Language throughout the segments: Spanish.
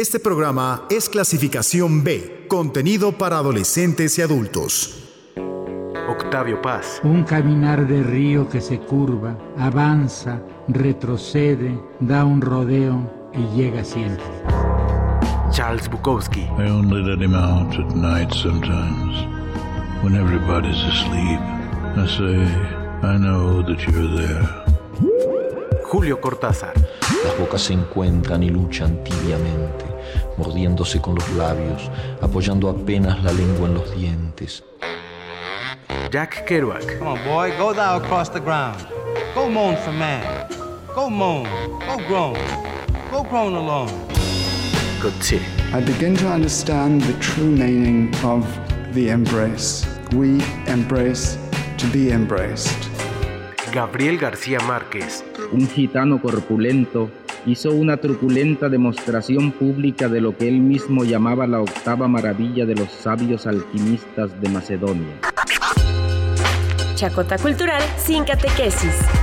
Este programa es clasificación B, contenido para adolescentes y adultos. Octavio Paz. Un caminar de río que se curva, avanza, retrocede, da un rodeo y llega siempre. Charles Bukowski. I only let him out at night sometimes, when everybody's asleep. I say, I know that you're there. Julio Cortázar. Las bocas se encuentran y luchan tibiamente, mordiéndose con los labios, apoyando apenas la lengua en los dientes. Jack Kerouac. Come on, boy, go thou across the ground. Go moan for man. Go moan. Go groan. Go groan alone. Gautier. I begin to understand the true meaning of the embrace. We embrace to be embraced. Gabriel García Márquez. Un gitano corpulento hizo una truculenta demostración pública de lo que él mismo llamaba la octava maravilla de los sabios alquimistas de Macedonia. Chacota Cultural sin catequesis.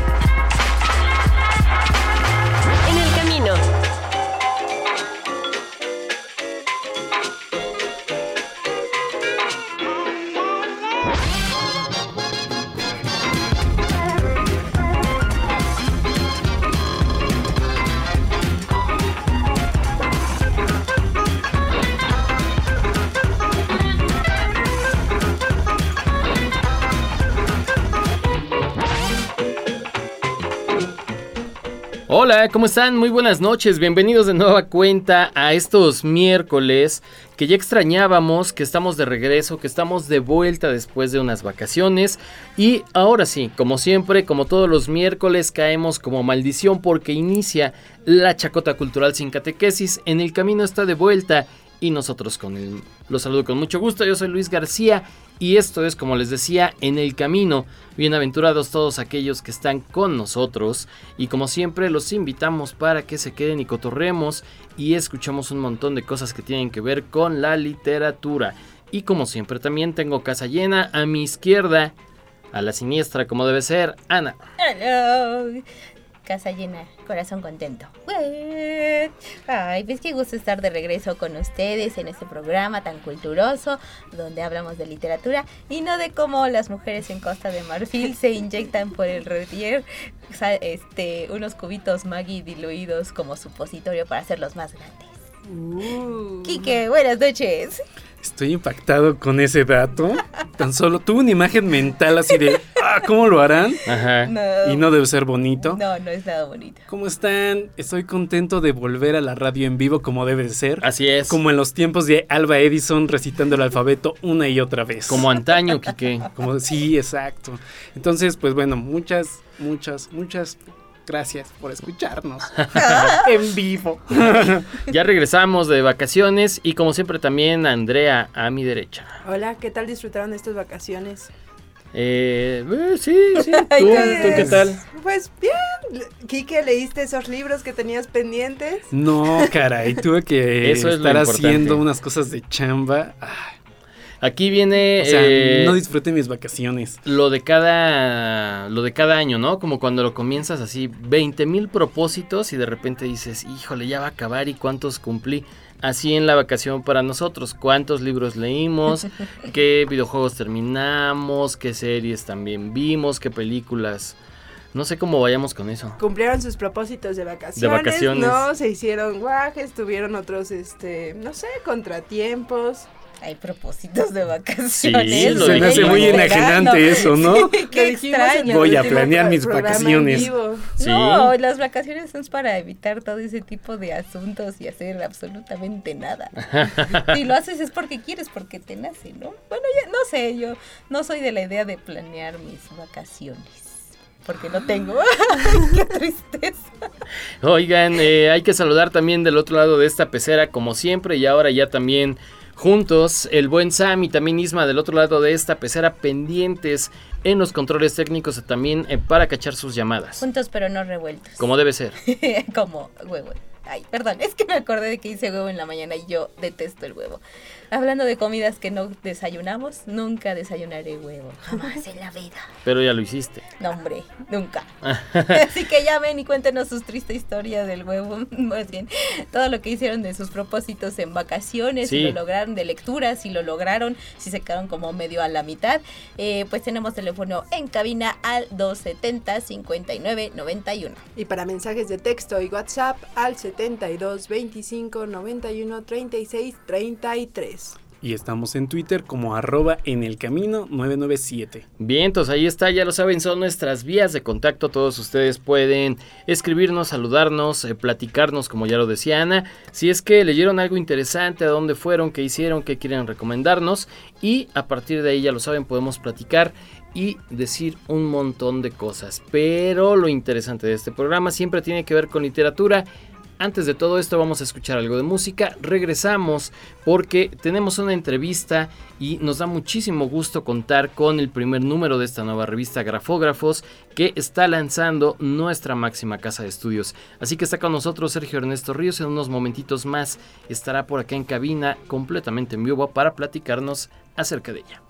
Hola, ¿cómo están? Muy buenas noches, bienvenidos de nueva cuenta a estos miércoles que ya extrañábamos, que estamos de regreso, que estamos de vuelta después de unas vacaciones y ahora sí, como siempre, como todos los miércoles caemos como maldición porque inicia la chacota cultural sin catequesis, en el camino está de vuelta y nosotros con él. Los saludo con mucho gusto, yo soy Luis García y esto es, como les decía, en el camino. Bienaventurados todos aquellos que están con nosotros y como siempre los invitamos para que se queden y cotorremos y escuchemos un montón de cosas que tienen que ver con la literatura. Y como siempre también tengo casa llena a mi izquierda, a la siniestra como debe ser, Ana. Casa llena, corazón contento. Ay, pues qué gusto estar de regreso con ustedes en este programa tan culturoso donde hablamos de literatura y no de cómo las mujeres en Costa de Marfil se inyectan por el retier este, unos cubitos Maggi diluidos como supositorio para hacerlos más grandes. Uh. Quique, buenas noches. Estoy impactado con ese dato. Tan solo tuve una imagen mental así de, ah, ¿cómo lo harán? Ajá. No. Y no debe ser bonito. No, no es nada bonito. ¿Cómo están? Estoy contento de volver a la radio en vivo como debe ser. Así es. Como en los tiempos de Alba Edison recitando el alfabeto una y otra vez. Como antaño, Quique. Como, sí, exacto. Entonces, pues bueno, muchas, muchas, muchas gracias por escucharnos en vivo. ya regresamos de vacaciones y como siempre también Andrea a mi derecha. Hola, ¿qué tal disfrutaron estas vacaciones? Eh, eh sí, sí. ¿Tú, ¿Tú, qué tal? Pues bien. Quique, ¿leíste esos libros que tenías pendientes? No, caray, tuve que Eso estar haciendo unas cosas de chamba. Ay. Aquí viene. O sea, eh, no disfrute mis vacaciones. Lo de cada. Lo de cada año, ¿no? Como cuando lo comienzas así, 20 mil propósitos y de repente dices, híjole, ya va a acabar y cuántos cumplí. Así en la vacación para nosotros, cuántos libros leímos, qué videojuegos terminamos, qué series también vimos, qué películas. No sé cómo vayamos con eso. Cumplieron sus propósitos de vacaciones. De vacaciones. No, se hicieron guajes, tuvieron otros, este, no sé, contratiempos. Hay propósitos de vacaciones. Sí, se me hace muy enajenante eso, ¿no? Sí, qué extraño. Voy a planear mis vacaciones. ¿Sí? No, las vacaciones son para evitar todo ese tipo de asuntos y hacer absolutamente nada. si lo haces es porque quieres, porque te nace, ¿no? Bueno, ya no sé, yo no soy de la idea de planear mis vacaciones porque no tengo. ¡Qué tristeza! Oigan, eh, hay que saludar también del otro lado de esta pecera, como siempre, y ahora ya también juntos, el buen Sam y también Isma del otro lado de esta pecera pendientes en los controles técnicos también eh, para cachar sus llamadas. Juntos pero no revueltos. Como debe ser. Como huevo. Ay, perdón, es que me acordé de que hice huevo en la mañana y yo detesto el huevo. Hablando de comidas que no desayunamos, nunca desayunaré huevo. Jamás en la vida. Pero ya lo hiciste. No, hombre, nunca. Así que llamen y cuéntenos sus tristes historias del huevo. Más bien, todo lo que hicieron de sus propósitos en vacaciones, si lo lograron, de lectura, si lo lograron, si se quedaron como medio a la mitad. Eh, pues tenemos teléfono en cabina al 270-5991. Y para mensajes de texto y WhatsApp al 72 25 91 36 33. Y estamos en Twitter como arroba en el camino 997. Bien, entonces ahí está, ya lo saben, son nuestras vías de contacto. Todos ustedes pueden escribirnos, saludarnos, eh, platicarnos, como ya lo decía Ana. Si es que leyeron algo interesante, a dónde fueron, qué hicieron, qué quieren recomendarnos. Y a partir de ahí, ya lo saben, podemos platicar y decir un montón de cosas. Pero lo interesante de este programa siempre tiene que ver con literatura. Antes de todo esto vamos a escuchar algo de música. Regresamos porque tenemos una entrevista y nos da muchísimo gusto contar con el primer número de esta nueva revista Grafógrafos que está lanzando nuestra máxima casa de estudios. Así que está con nosotros Sergio Ernesto Ríos. En unos momentitos más estará por acá en cabina completamente en vivo para platicarnos acerca de ella.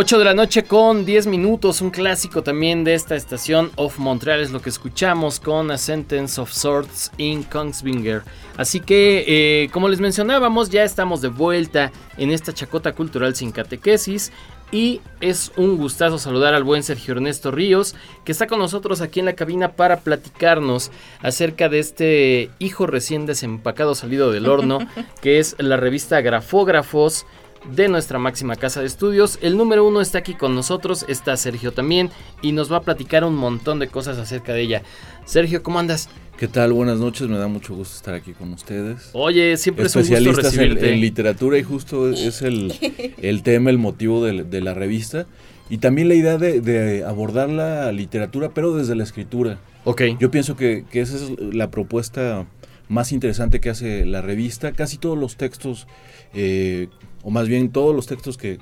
8 de la noche con 10 minutos, un clásico también de esta estación of Montreal es lo que escuchamos con A Sentence of Swords in Kongsvinger. Así que, eh, como les mencionábamos, ya estamos de vuelta en esta chacota cultural sin catequesis. Y es un gustazo saludar al buen Sergio Ernesto Ríos, que está con nosotros aquí en la cabina para platicarnos acerca de este hijo recién desempacado salido del horno, que es la revista Grafógrafos de nuestra máxima casa de estudios. El número uno está aquí con nosotros, está Sergio también, y nos va a platicar un montón de cosas acerca de ella. Sergio, ¿cómo andas? ¿Qué tal? Buenas noches, me da mucho gusto estar aquí con ustedes. Oye, siempre es un gusto Especialistas en, recibirte. en literatura y justo es el, el tema, el motivo de, de la revista. Y también la idea de, de abordar la literatura, pero desde la escritura. Ok. Yo pienso que, que esa es la propuesta más interesante que hace la revista. Casi todos los textos, eh, o más bien todos los textos que,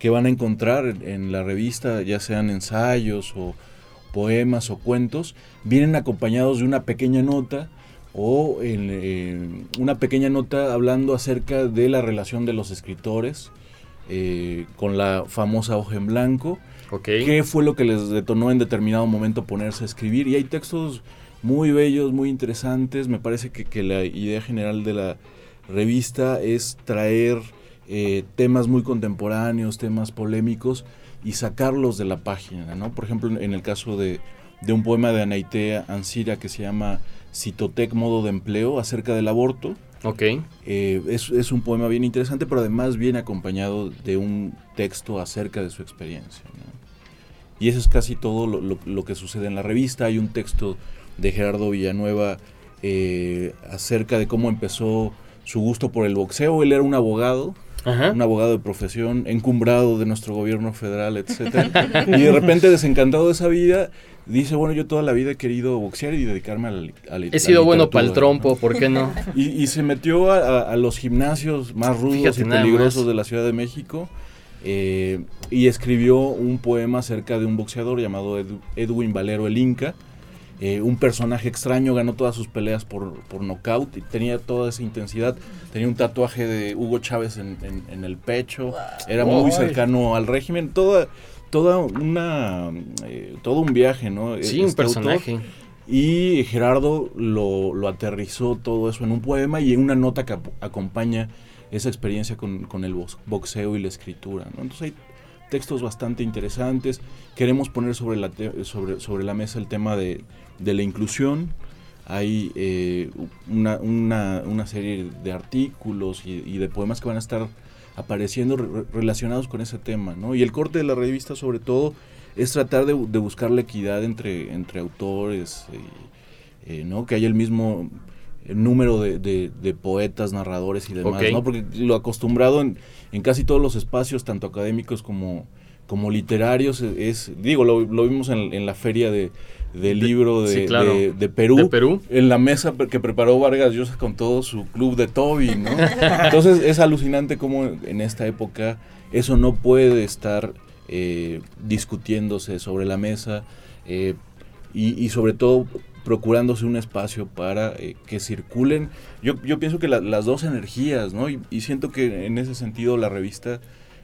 que van a encontrar en, en la revista, ya sean ensayos o poemas o cuentos, vienen acompañados de una pequeña nota o en, eh, una pequeña nota hablando acerca de la relación de los escritores eh, con la famosa hoja en blanco. ¿Qué fue lo que les detonó en determinado momento ponerse a escribir? Y hay textos muy bellos, muy interesantes. Me parece que, que la idea general de la revista es traer eh, temas muy contemporáneos, temas polémicos y sacarlos de la página, ¿no? Por ejemplo, en el caso de, de un poema de Anaitea Ansira que se llama Citotec Modo de Empleo acerca del aborto. Ok. Eh, es, es un poema bien interesante, pero además viene acompañado de un texto acerca de su experiencia. ¿no? Y eso es casi todo lo, lo- lo que sucede en la revista. Hay un texto de Gerardo Villanueva eh, acerca de cómo empezó su gusto por el boxeo. Él era un abogado, Ajá. un abogado de profesión, encumbrado de nuestro gobierno federal, etcétera Y de repente, desencantado de esa vida, dice, bueno, yo toda la vida he querido boxear y dedicarme a la, li- a la- He sido la bueno para el trompo, ¿por qué no? Y, y se metió a, a- a los gimnasios más rudos Fíjate y peligrosos de la Ciudad de México eh, y escribió un poema acerca de un boxeador llamado Edu- Edwin Valero el Inca. Eh, un personaje extraño, ganó todas sus peleas por, por nocaut y tenía toda esa intensidad. Tenía un tatuaje de Hugo Chávez en, en- en el pecho, era muy cercano al régimen. Toda, toda una, eh, todo un viaje, ¿no? Sí, un Este autor. personaje. Y Gerardo lo, lo aterrizó todo eso en un poema y en una nota que ap- acompaña esa experiencia con, con el box- boxeo y la escritura. ¿no? Entonces hay textos bastante interesantes. Queremos poner sobre la, te- sobre, sobre la mesa el tema de, de la inclusión. Hay eh, una, una- una serie de artículos y, y de poemas que van a estar apareciendo re- relacionados con ese tema. ¿no? Y el corte de la revista sobre todo es tratar de, de buscar la equidad entre, entre autores, y, eh, ¿no? que haya el mismo número de, de- de poetas, narradores y demás. ¿no? porque lo acostumbrado en, en casi todos los espacios, tanto académicos como, como literarios, es, digo, lo, lo vimos en, en la feria de, del De- libro de, sí, claro. de- de Perú, De Perú. en la mesa que preparó Vargas Llosa con todo su club de Toby, ¿no? Entonces es alucinante cómo en esta época eso no puede estar eh, discutiéndose sobre la mesa eh, y, y sobre todo procurándose un espacio para eh, que circulen. Yo, yo pienso que la- las dos energías, ¿no? Y, y siento que en ese sentido la revista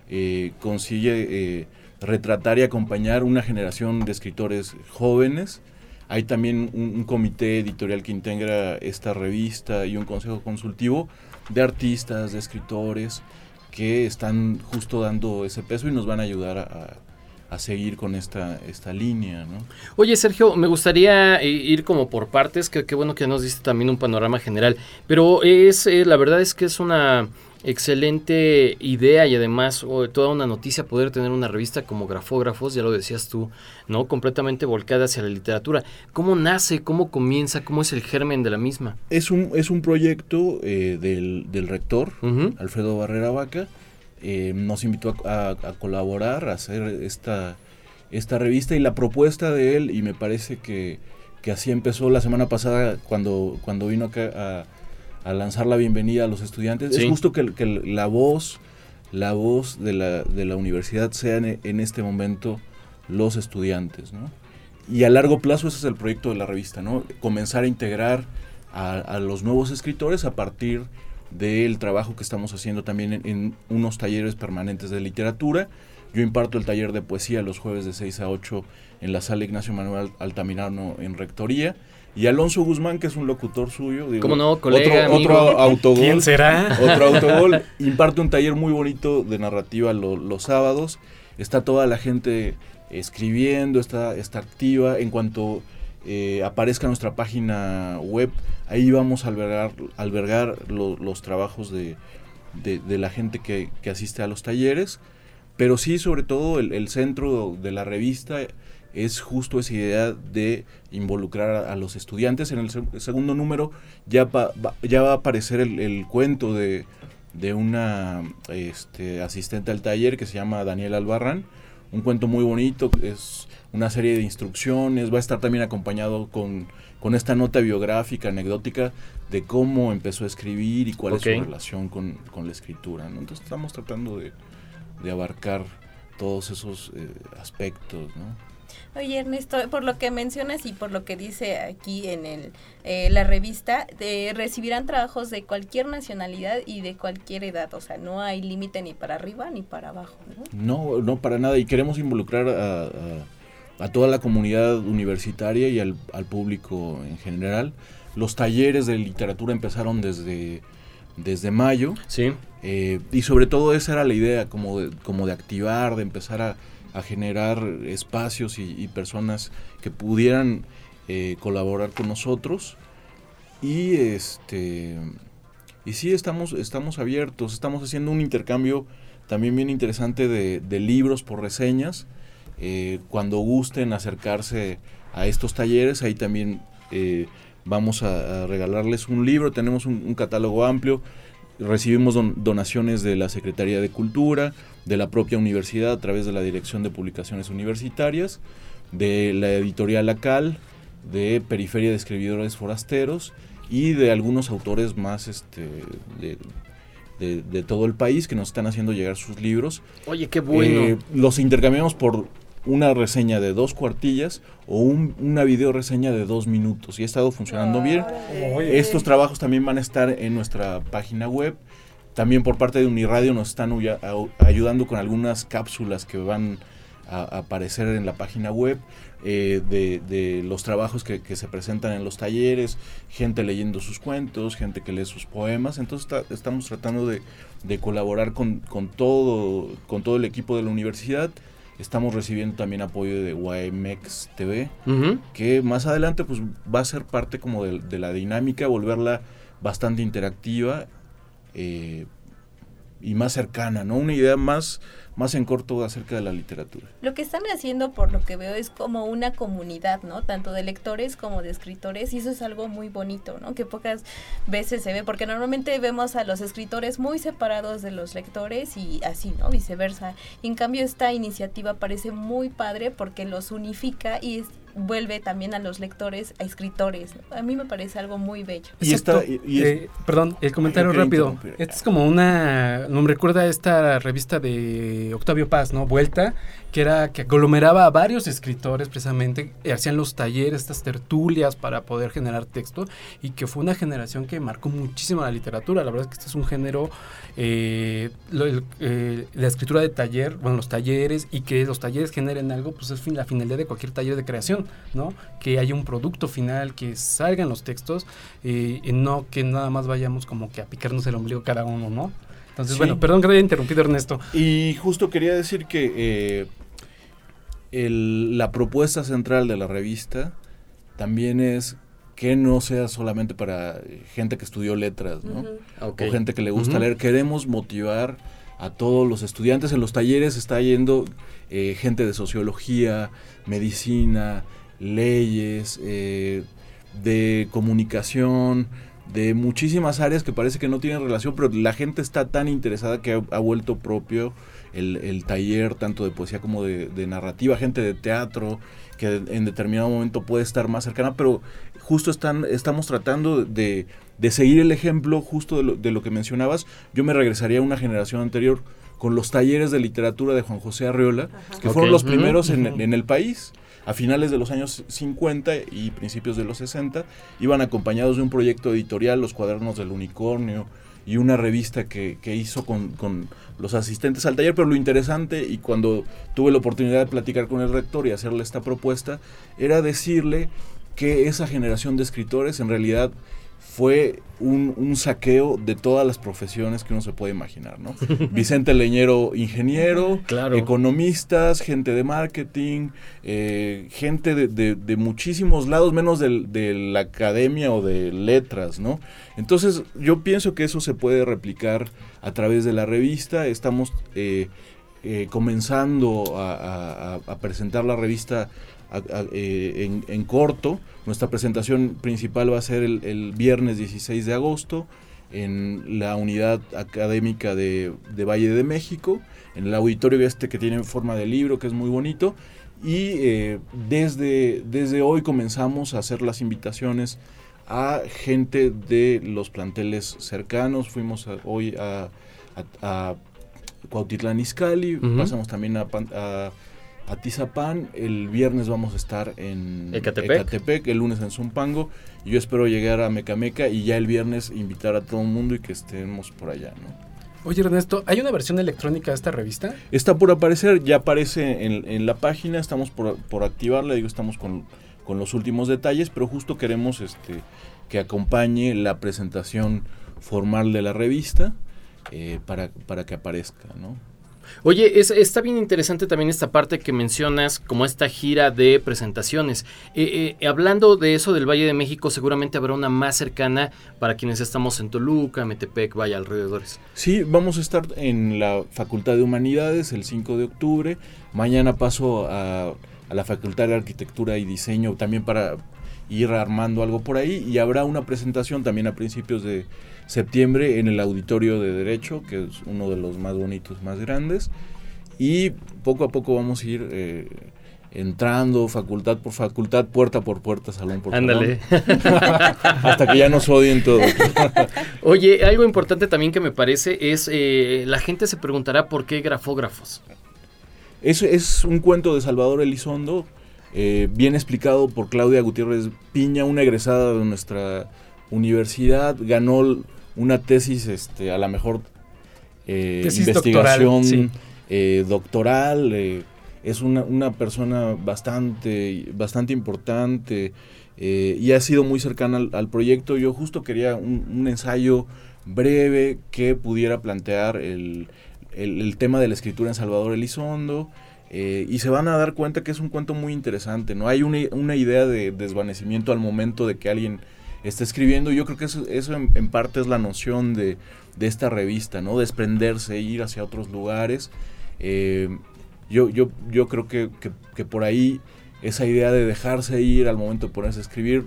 eh, consigue eh, retratar y acompañar una generación de escritores jóvenes. Hay también un, comité editorial que integra esta revista y un consejo consultivo de artistas, de escritores que están justo dando ese peso y nos van a ayudar a, seguir con esta, esta línea, ¿no? Oye, Sergio, me gustaría eh, ir como por partes, que qué bueno que nos diste también un panorama general, pero es la verdad es que es una excelente idea y además oh, toda una noticia poder tener una revista como Grafógrafos, ya lo decías tú, ¿no? Completamente volcada hacia la literatura. ¿Cómo nace? ¿Cómo comienza? ¿Cómo es el germen de la misma? Es un, es un proyecto eh, del, del rector, Alfredo Barrera Vaca. eh, nos invitó a, a- a colaborar, a hacer esta, esta revista y la propuesta de él, y me parece que, que así empezó la semana pasada cuando, cuando vino acá a, a lanzar la bienvenida a los estudiantes, Sí. es justo que, que la voz, la voz de la, de la universidad sean en, en este momento los estudiantes, ¿no? Y a largo plazo ese es el proyecto de la revista, ¿no? Comenzar a integrar a, a los nuevos escritores a partir del trabajo que estamos haciendo también en, en unos talleres permanentes de literatura, Yo imparto el taller de poesía los jueves de 6 a 8 en la sala Ignacio Manuel Altamirano en Rectoría. Y Alonso Guzmán, que es un locutor suyo. digo, ¿Cómo no, colega, Otro, autogol. ¿Quién será? Otro autogol. Imparte un taller muy bonito de narrativa lo- los sábados. Está toda la gente escribiendo, está, está activa. En cuanto eh, aparezca nuestra página web, ahí vamos a albergar, albergar lo- los trabajos de, de- de la gente que, que asiste a los talleres. Pero sí, sobre todo, el, el centro de la revista es justo esa idea de involucrar a, a los estudiantes. En el seg- segundo número ya, va- va- ya va a aparecer el, el cuento de, de una este, asistente al taller que se llama Daniela Albarrán. Un cuento muy bonito, es una serie de instrucciones, va a estar también acompañado con, con esta nota biográfica, anecdótica, de cómo empezó a escribir y cuál es su relación con, con la escritura. ¿no? Entonces estamos tratando de, de abarcar todos esos eh, aspectos. ¿no? Oye Ernesto, por lo que mencionas y por lo que dice aquí en el, eh, la revista, de- recibirán trabajos de cualquier nacionalidad y de cualquier edad, o sea, no hay límite ni para arriba ni para abajo. ¿no? No, no para nada. Y queremos involucrar a, a- a toda la comunidad universitaria y al, al público en general. Los talleres de literatura empezaron desde, desde mayo. Sí. Eh, y sobre todo esa era la idea, como de, como de activar, de empezar a, a generar espacios y, personas que pudieran eh, colaborar con nosotros. Y este y sí estamos, estamos abiertos, estamos haciendo un intercambio también bien interesante de, libros por reseñas. Eh, cuando gusten acercarse a estos talleres, ahí también eh, vamos a, regalarles un libro, tenemos un, catálogo amplio, recibimos don- donaciones de la Secretaría de Cultura, de la propia universidad a través de la Dirección de Publicaciones Universitarias, de la editorial ACAL, de Periferia de Escribidores Forasteros y de algunos autores más este, de, de- de todo el país que nos están haciendo llegar sus libros. Oye, qué bueno. Eh, los intercambiamos por una reseña de dos cuartillas o un- una video reseña de dos minutos y ha estado funcionando bien. Oye. Estos trabajos también van a estar en nuestra página web. También por parte de Uniradio nos están ayudando con algunas cápsulas que van a, aparecer en la página web eh, de, de los trabajos que, que se presentan en los talleres, gente leyendo sus cuentos, gente que lee sus poemas. Entonces está- estamos tratando de, de colaborar con, con todo, con todo el equipo de la universidad. Estamos recibiendo también apoyo de YMX TV, que más adelante pues va a ser parte como de, de la dinámica, volverla bastante interactiva eh, y más cercana, ¿no? Una idea más, más en corto acerca de la literatura. Lo que están haciendo, por lo que veo, es como una comunidad, ¿no? Tanto de lectores como de escritores, y eso es algo muy bonito, ¿no? Que pocas veces se ve, porque normalmente vemos a los escritores muy separados de los lectores y así, ¿no? Viceversa. Y en cambio, esta iniciativa parece muy padre porque los unifica y es- vuelve también a los lectores a escritores. A mí me parece algo muy bello. Y está- y- y es- Eh, perdón, el comentario rápido. Esta es como una. No me recuerda a esta revista de Octavio Paz, ¿no? Vuelta, que era que aglomeraba a varios escritores precisamente, hacían los talleres, estas tertulias para poder generar texto, y que fue una generación que marcó muchísimo la literatura. La verdad es que este es un género, eh, eh, la escritura de taller, bueno, los talleres, y que los talleres generen algo, pues es la finalidad de cualquier taller de creación, ¿no? Que haya un producto final, que salgan los textos, eh, y no que nada más vayamos como que a picarnos el ombligo cada uno, ¿no? Entonces, Sí. bueno, perdón que haya interrumpido Ernesto. Y justo quería decir que eh, el- la propuesta central de la revista también es que no sea solamente para gente que estudió letras, ¿no? O gente que le gusta leer. Queremos motivar a todos los estudiantes. En los talleres está yendo eh, gente de sociología, medicina, leyes, eh, de comunicación, de muchísimas áreas que parece que no tienen relación, pero la gente está tan interesada que ha, ha vuelto propio el, el taller, tanto de poesía como de, de narrativa, gente de teatro, que en determinado momento puede estar más cercana, pero justo están, estamos tratando de, de seguir el ejemplo justo de lo, de lo que mencionabas. Yo me regresaría a una generación anterior con los talleres de literatura de Juan José Arreola, que fueron los primeros en, en el país. A finales de los años 50 y principios de los 60, iban acompañados de un proyecto editorial, Los Cuadernos del Unicornio, y una revista que, hizo con, con los asistentes al taller, pero lo interesante y cuando tuve la oportunidad de platicar con el rector y hacerle esta propuesta, era decirle que esa generación de escritores en realidad fue un, un saqueo de todas las profesiones que uno se puede imaginar, ¿no? Vicente Leñero, ingeniero, economistas, gente de marketing, eh, gente de, de- de muchísimos lados, menos de, la academia o de letras, ¿no? Entonces yo pienso que eso se puede replicar a través de la revista. Estamos eh, eh, comenzando a, a- a- a presentar la revista a- a- eh, en, en corto. Nuestra presentación principal va a ser el, el viernes 16 de agosto en la unidad académica de, de Valle de México, en el auditorio este que tiene forma de libro, que es muy bonito. Y eh, desde, desde hoy comenzamos a hacer las invitaciones a gente de los planteles cercanos. Fuimos a- hoy a, a, a Cuautitlán Izcalli, pasamos también a, a Tizapán. El viernes vamos a estar en Ecatepec. Ecatepec, el lunes en Zumpango. Y yo espero llegar a Mecameca y ya el viernes invitar a todo el mundo y que estemos por allá, ¿no? Oye, Ernesto, ¿hay una versión electrónica de esta revista? Está por aparecer, ya aparece en, en la página, estamos por, por activarla, digo, estamos con, con los últimos detalles, pero justo queremos este, que acompañe la presentación formal de la revista eh, para, para que aparezca, ¿no? Oye, es- está bien interesante también esta parte que mencionas, como esta gira de presentaciones. Eh, eh, hablando de eso del Valle de México, seguramente habrá una más cercana para quienes estamos en Toluca, Metepec, Valle alrededores. Sí, vamos a estar en la Facultad de Humanidades el 5 de octubre. Mañana paso a la Facultad de Arquitectura y Diseño también para ir armando algo por ahí. Y habrá una presentación también a principios de septiembre en el Auditorio de Derecho, que es uno de los más bonitos, más grandes. Y poco a poco vamos a ir eh, entrando facultad por facultad, puerta por puerta, salón por Ándale. salón. Hasta que ya nos odien todos. Oye, algo importante también que me parece es, eh, la gente se preguntará por qué grafógrafos. Es, es un cuento de Salvador Elizondo, eh, bien explicado por Claudia Gutiérrez Piña, una egresada de nuestra universidad. Ganó una tesis, este, a la mejor eh, Tesis investigación doctoral, sí. eh, doctoral. eh, es una, una persona bastante, bastante importante eh, y ha sido muy cercana al, al proyecto. Yo justo quería un, un ensayo breve que pudiera plantear el, el- el tema de la escritura en Salvador Elizondo. Eh, y se van a dar cuenta que es un cuento muy interesante, ¿no? Hay una, una idea de desvanecimiento al momento de que alguien está escribiendo. Yo creo que eso, eso en, parte es la noción de, de esta revista, ¿no? Desprenderse, ir hacia otros lugares. Eh, yo, yo, yo creo que, que- que por ahí esa idea de dejarse ir al momento de ponerse a escribir,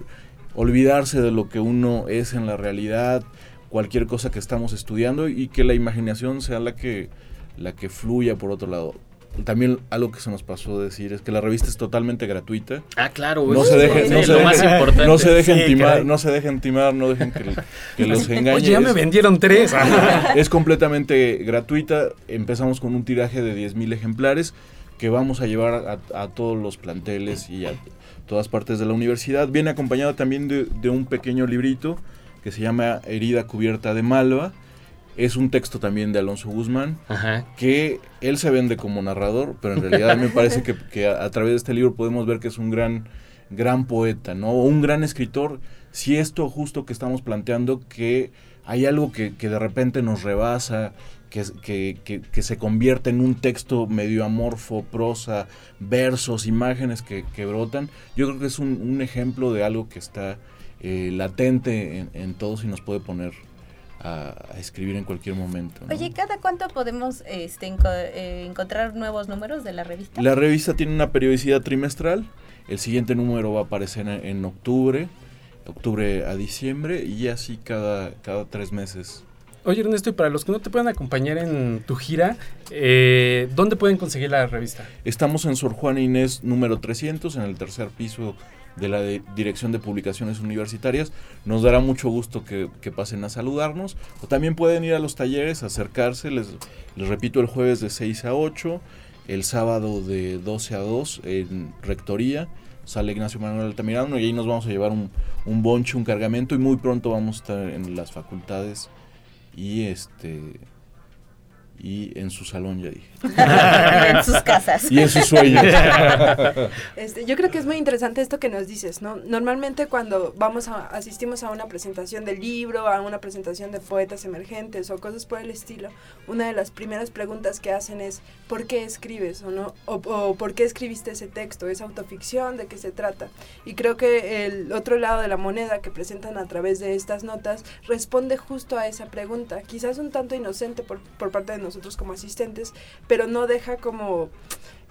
olvidarse de lo que uno es en la realidad, cualquier cosa que estamos estudiando y que la imaginación sea la que, la que fluya por otro lado. También algo que se nos pasó decir es que la revista es totalmente gratuita. Ah, claro, No se es dejen, no lo se más dejen- importante. no se dejen timar, no se dejen timar, no dejen que, que los engañen. Oye, ya me Es- vendieron tres. es completamente gratuita. Empezamos con un tiraje de 10.000 ejemplares que vamos a llevar a, a todos los planteles y a todas partes de la universidad. Viene acompañado también de, de un pequeño librito que se llama Herida cubierta de malva. Es un texto también de Alonso Guzmán, Ajá. que él se vende como narrador, pero en realidad me parece que, que a, a través de este libro podemos ver que es un gran, gran poeta, ¿no? O un gran escritor. Si esto justo que estamos planteando, que hay algo que, que de repente nos rebasa, que, que, que- se convierte en un texto medio amorfo, prosa, versos, imágenes que, que brotan, yo creo que es un, un ejemplo de algo que está eh, latente en, en todos y nos puede poner a, a escribir en cualquier momento. ¿no? Oye, ¿cada cuánto podemos este, enco- eh, encontrar nuevos números de la revista? La revista tiene una periodicidad trimestral. El siguiente número va a aparecer en, en octubre, octubre a diciembre, y así cada, cada tres meses. Oye, Ernesto, y para los que no te puedan acompañar en tu gira, eh, ¿dónde pueden conseguir la revista? Estamos en Sor Juana Inés número 300, en el tercer piso de la Dirección de Publicaciones Universitarias. Nos dará mucho gusto que, que pasen a saludarnos. O también pueden ir a los talleres, acercarse. Les, les repito, el jueves de 6 a 8, el sábado de 12 a 2 en Rectoría. Sale Ignacio Manuel Altamirano y ahí nos vamos a llevar un, un bonche, un cargamento y muy pronto vamos a estar en las facultades y este y en su salón ya dije. en sus casas. Y en sus sueños. Este, yo creo que es muy interesante esto que nos dices, ¿no? Normalmente cuando vamos a, asistimos a una presentación de libro, a una presentación de poetas emergentes o cosas por el estilo, una de las primeras preguntas que hacen es ¿por qué escribes o no? O, o ¿por qué escribiste ese texto? ¿Es autoficción? ¿De qué se trata? Y creo que el otro lado de la moneda que presentan a través de estas notas responde justo a esa pregunta, quizás un tanto inocente por, por parte de nosotros como asistentes, pero no deja como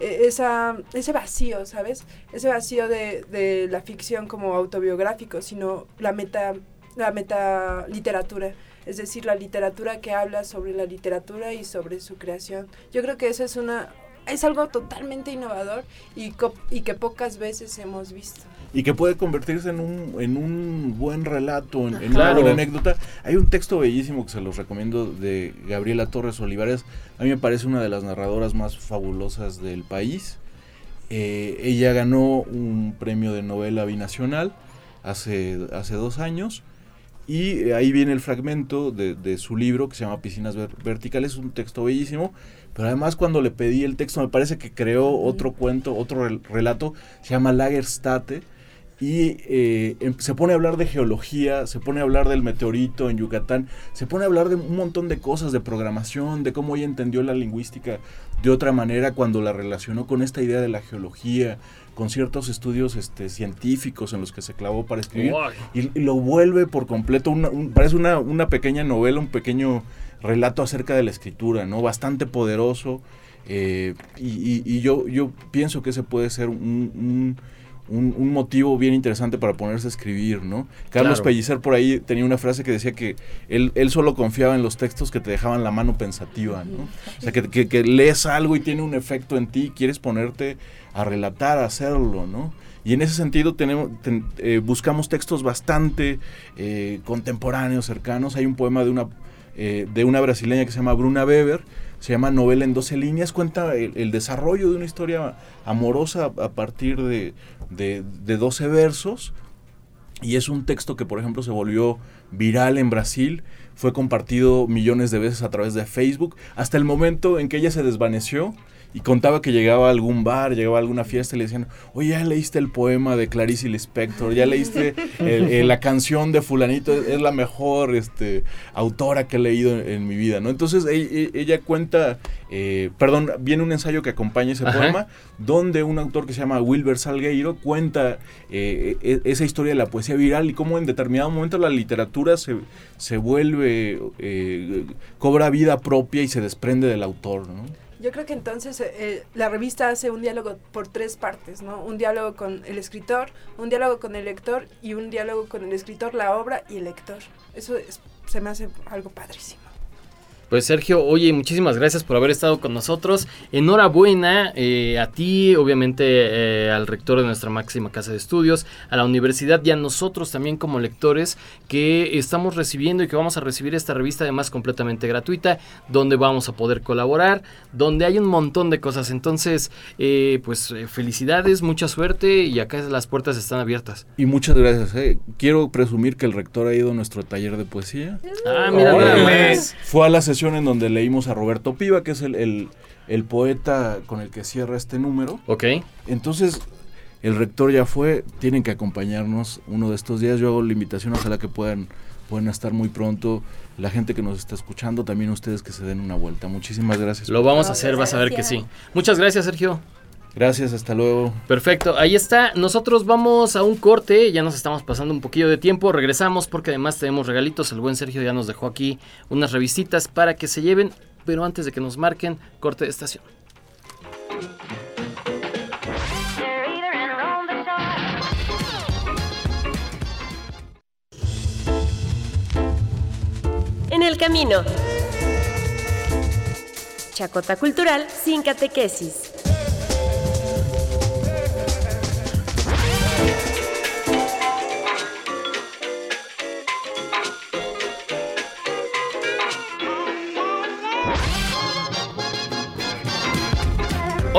eh, esa, ese vacío, ¿sabes? Ese vacío de, de la ficción como autobiográfico, sino la meta, la meta literatura. Es decir, la literatura que habla sobre la literatura y sobre su creación. Yo creo que eso es una es algo totalmente innovador y, y que pocas veces hemos visto. Y que puede convertirse en un, en un buen relato, en, en Claro. una buena anécdota. Hay un texto bellísimo que se los recomiendo de Gabriela Torres Olivares. A mí me parece una de las narradoras más fabulosas del país. Eh, ella ganó un premio de novela binacional hace, hace dos años. Y ahí viene el fragmento de, de su libro que se llama Piscinas Ver- Verticales, un texto bellísimo, pero además cuando le pedí el texto me parece que creó otro cuento, otro rel- relato, se llama Lagerstate, y eh, em- se pone a hablar de geología, se pone a hablar del meteorito en Yucatán, se pone a hablar de un montón de cosas, de programación, de cómo ella entendió la lingüística de otra manera cuando la relacionó con esta idea de la geología, con ciertos estudios este, científicos en los que se clavó para escribir, y, y lo vuelve por completo, una- un- parece una, una pequeña novela, un pequeño relato acerca de la escritura, ¿no? Bastante poderoso, eh, y, y- y yo, yo pienso que ese puede ser un, un- un- un motivo bien interesante para ponerse a escribir, ¿no? Carlos Claro. Pellicer por ahí tenía una frase que decía que él, él solo confiaba en los textos que te dejaban la mano pensativa, ¿no? O sea, que, que- que lees algo y tiene un efecto en ti y quieres ponerte a relatar, a hacerlo, ¿no? Y en ese sentido tenemos, ten- eh, buscamos textos bastante eh, contemporáneos, cercanos. Hay un poema de una, eh, de una brasileña que se llama Bruna Weber, se llama Novela en 12 líneas, cuenta el, desarrollo de una historia amorosa a partir de, de, de 12 versos. Y es un texto que, por ejemplo, se volvió viral en Brasil, fue compartido millones de veces a través de Facebook, hasta el momento en que ella se desvaneció y contaba que llegaba a algún bar, llegaba a alguna fiesta y le decían, oye, ya leíste el poema de Clarice Lispector, ya leíste el- el- la canción de fulanito, es, es la mejor este, autora que he leído en, en mi vida, ¿no? Entonces e- e- ella cuenta, eh, perdón, viene un ensayo que acompaña ese Ajá. poema, donde un autor que se llama Wilber Salgueiro cuenta eh, e- esa historia de la poesía viral y cómo en determinado momento la literatura se, se vuelve, eh, cobra vida propia y se desprende del autor, ¿no? Yo creo que entonces eh, eh, la revista hace un diálogo por tres partes, ¿no? Un diálogo con el escritor, un diálogo con el lector y un diálogo con el escritor, la obra y el lector. Eso es- se me hace algo padrísimo. Pues Sergio, oye, muchísimas gracias por haber estado con nosotros. Enhorabuena eh, a ti, obviamente eh, al rector de nuestra máxima casa de estudios, a la universidad y a nosotros también como lectores que estamos recibiendo y que vamos a recibir esta revista además completamente gratuita, donde vamos a poder colaborar, donde hay un montón de cosas. Entonces, eh, pues eh, felicidades, mucha suerte y acá las puertas están abiertas. Y muchas gracias. eh. Quiero presumir que el rector ha ido a nuestro taller de poesía. Ah, mira, nada Órale. más. Fue a la en donde leímos a Roberto Piva, que es el, el- el poeta con el que cierra este número. Ok. Entonces, el rector ya fue, tienen que acompañarnos uno de estos días. Yo hago la invitación, ojalá que puedan, puedan estar muy pronto. La gente que nos está escuchando, también ustedes que se den una vuelta. Muchísimas gracias. Lo vamos a hacer, vas a ver que sí. Muchas gracias, Sergio. Gracias, hasta luego. Perfecto, ahí está. Nosotros vamos a un corte, ya nos estamos pasando un poquillo de tiempo, regresamos porque además tenemos regalitos. El buen Sergio ya nos dejó aquí unas revistitas para que se lleven, pero antes de que nos marquen, corte de estación. En el camino. Chacota Cultural sin catequesis.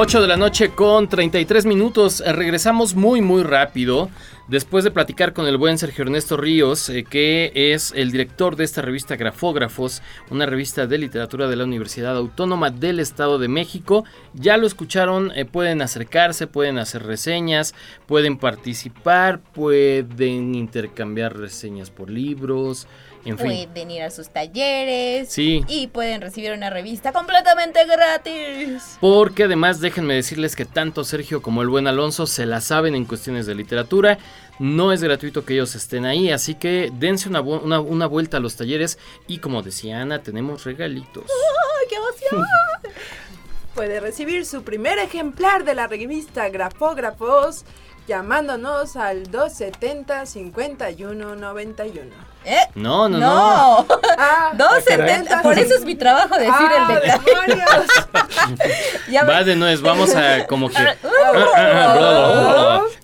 8 de la noche con 33 minutos. Eh, Regresamos muy muy rápido después de platicar con el buen Sergio Ernesto Ríos, eh, que es el director de esta revista Grafógrafos, una revista de literatura de la Universidad Autónoma del Estado de México. Ya lo escucharon, eh, pueden acercarse, pueden hacer reseñas, pueden participar, pueden intercambiar reseñas por libros. En fin, Pueden ir a sus talleres. Sí. Y pueden recibir una revista completamente gratis. Porque además déjenme decirles que tanto Sergio como el buen Alonso se la saben en cuestiones de literatura. No es gratuito que ellos estén ahí, así que dense una, una- una vuelta a los talleres y como decía Ana, tenemos regalitos. ¡Ay, qué emoción! Puede recibir su primer ejemplar de la revista Grafógrafos llamándonos al 270-5191. ¿Eh? No, no, no. No. Ah, 270. Por eso es mi trabajo decir Ah, el detalle. demonios. Ya Va de nuez, vamos a como que...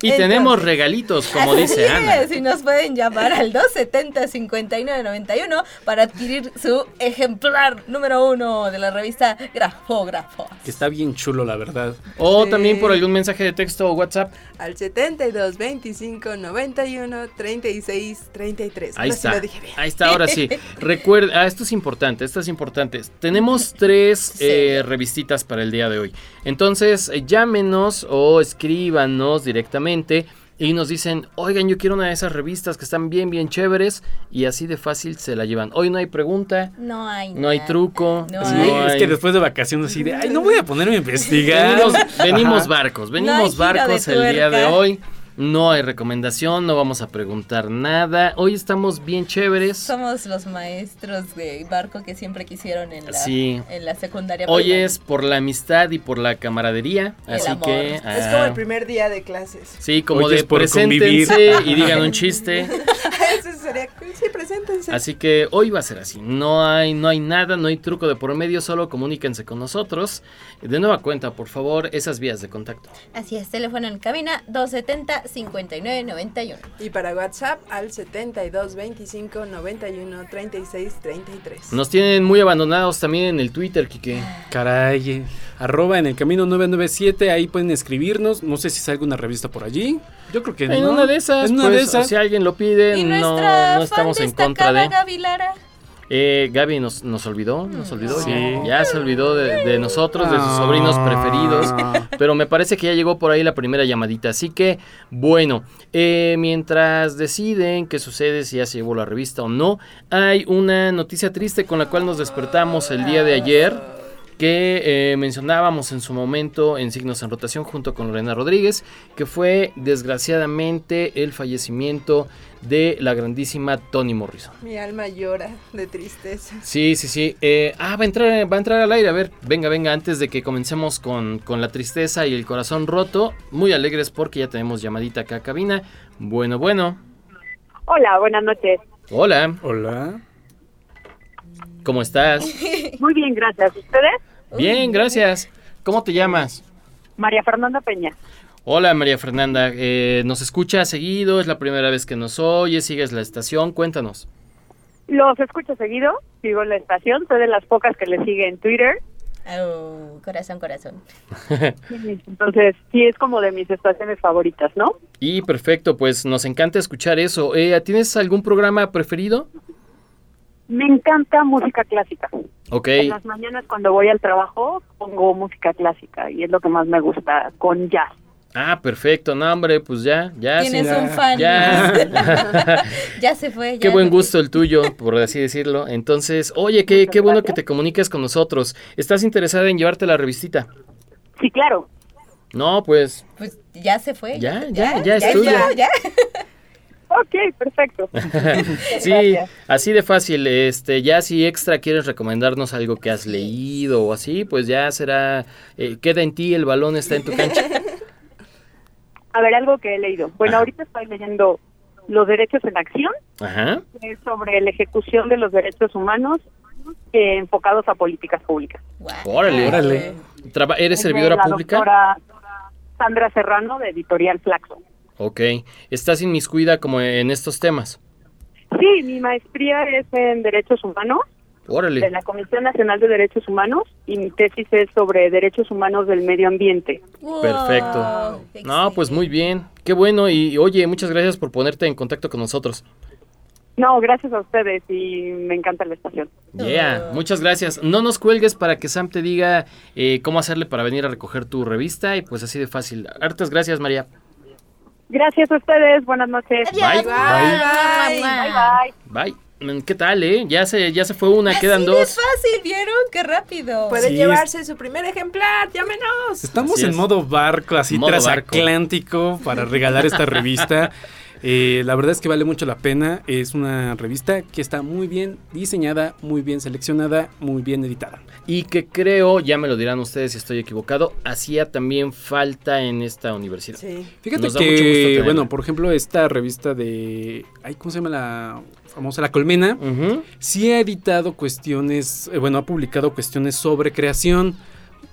Y Entonces- tenemos regalitos, como dice Ana. es, y nos pueden llamar al 270-5991 para adquirir su ejemplar número uno de la revista Grafógrafo. Que está bien chulo, la verdad. O también por algún mensaje de texto o WhatsApp. Al 72 25 91 36 33. Ahí Ahora sí está. lo dije bien. Ahí está, ahora sí. Recuerda, ah, esto es importante, esto es importante. Tenemos tres eh, revistitas para el día de hoy. Entonces, eh, llámenos o escríbanos directamente y nos dicen, oigan, yo quiero una de esas revistas que están bien, bien chéveres y así de fácil se la llevan. Hoy no hay pregunta, No hay no hay truco. No Sí, no es hay- que después de vacaciones así de, ay, no voy a ponerme a investigar. Venimos, barcos, hay venimos barcos el día de hoy. No hay recomendación, no vamos a preguntar nada. Hoy estamos bien chéveres. Somos los maestros de barco que siempre quisieron en la, Sí. en la secundaria. Hoy primaria. es por la amistad y por la camaradería. El así amor. que. Es ah, como el primer día de clases. Sí, como Hoy de preséntense convivir. y digan un chiste. Eso sería. Sí, preséntense. Así que hoy va a ser así. No hay, no hay nada, no hay truco de por medio, solo comuníquense con nosotros. De nueva cuenta, por favor, esas vías de contacto. Así es, teléfono en cabina 270-5991. Y para WhatsApp al 72 25 91 36 33. Nos tienen muy abandonados también en el Twitter, Kike. Caray, arroba en el camino 997, ahí pueden escribirnos. No sé si salga una revista por allí. Yo creo que En no. una de esas, En una pues, de esas. si alguien lo pide, no, no estamos en contra de. Gaby Lara. Eh, Gaby nos, nos olvidó, nos olvidó. Sí. Ya, ya se olvidó de, de nosotros, de sus Ah. sobrinos preferidos. Pero me parece que ya llegó por ahí la primera llamadita. Así que, bueno, eh, mientras deciden qué sucede, si ya se llevó la revista o no, hay una noticia triste con la cual nos despertamos el día de ayer. Que eh, mencionábamos en su momento en Signos en Rotación junto con Lorena Rodríguez, que fue desgraciadamente el fallecimiento de la grandísima Toni Morrison. Mi alma llora de tristeza. Sí, sí, sí. Eh, ah, va a, entrar, va a entrar al aire. A ver, venga, venga, antes de que comencemos con, con la tristeza y el corazón roto. Muy alegres porque ya tenemos llamadita acá a cabina. Bueno, bueno. Hola, buenas noches. Hola, Hola. ¿cómo estás? Muy bien, gracias. ¿Ustedes? Bien, gracias. ¿Cómo te llamas? María Fernanda Peña. Hola, María Fernanda. Eh, ¿Nos escucha seguido? ¿Es la primera vez que nos oye? ¿Sigues la estación? Cuéntanos. Los escucho seguido, sigo en la estación, soy de las pocas que le sigue en Twitter. Oh, corazón, corazón. Entonces, sí es como de mis estaciones favoritas, ¿no? Y perfecto, pues nos encanta escuchar eso. Eh, ¿Tienes algún programa preferido? Me encanta música clásica. Ok. En las mañanas cuando voy al trabajo pongo música clásica y es lo que más me gusta con jazz. Ah, perfecto. No, hombre, pues ya, ya. Tienes sí. un fan. Ya. ya se fue. Qué ya buen se- gusto el tuyo, por así decirlo. Entonces, oye, qué, qué bueno que te comuniques con nosotros. ¿Estás interesada en llevarte la revistita? Sí, claro. No, pues Pues ya se fue. Ya, ya, ya es tuya. ya. Ok, perfecto. sí, Gracias. así de fácil. Este, ya si extra quieres recomendarnos algo que has leído o así, pues ya será, eh, queda en ti, el balón está en tu cancha. A ver, algo que he leído. Bueno, ahorita estoy leyendo Los Derechos en Acción, Ajá. que es sobre la ejecución de los derechos humanos eh, enfocados a políticas públicas. Órale. Órale. Traba- ¿Eres Es servidora la pública? doctora Sandra Serrano, de Editorial Flaxo. Ok. ¿Estás inmiscuida como en estos temas? Sí, mi maestría es en Derechos Humanos Órale. de la Comisión Nacional de Derechos Humanos y mi tesis es sobre derechos humanos del medio ambiente. Perfecto. No, pues muy bien. Qué bueno. Y oye, muchas gracias por ponerte en contacto con nosotros. No, gracias a ustedes y me encanta la estación. Yeah, muchas gracias. No nos cuelgues para que Sam te diga eh, cómo hacerle para venir a recoger tu revista y pues así de fácil. Hartas gracias, María. Gracias a ustedes, buenas noches. Bye. Bye. Bye. Bye. Mm, ¿Qué tal, eh? Ya se, ya se fue una, quedan dos. de fácil, ¿vieron? ¡Qué rápido! Puede Sí, llevarse su primer ejemplar, llámenos. Estamos Así en es. modo barco, así Modo transatlántico, para regalar esta revista. Eh, la verdad es que vale mucho la pena. Es una revista que está muy bien diseñada, muy bien seleccionada, muy bien editada. Y que creo, ya me lo dirán ustedes si estoy equivocado, hacía también falta en esta universidad. Fíjate Nos da mucho gusto que, bueno, por ejemplo, esta revista de. Ay, ¿Cómo se llama la famosa? La Colmena. Sí ha editado cuestiones, eh, bueno, ha publicado cuestiones sobre creación,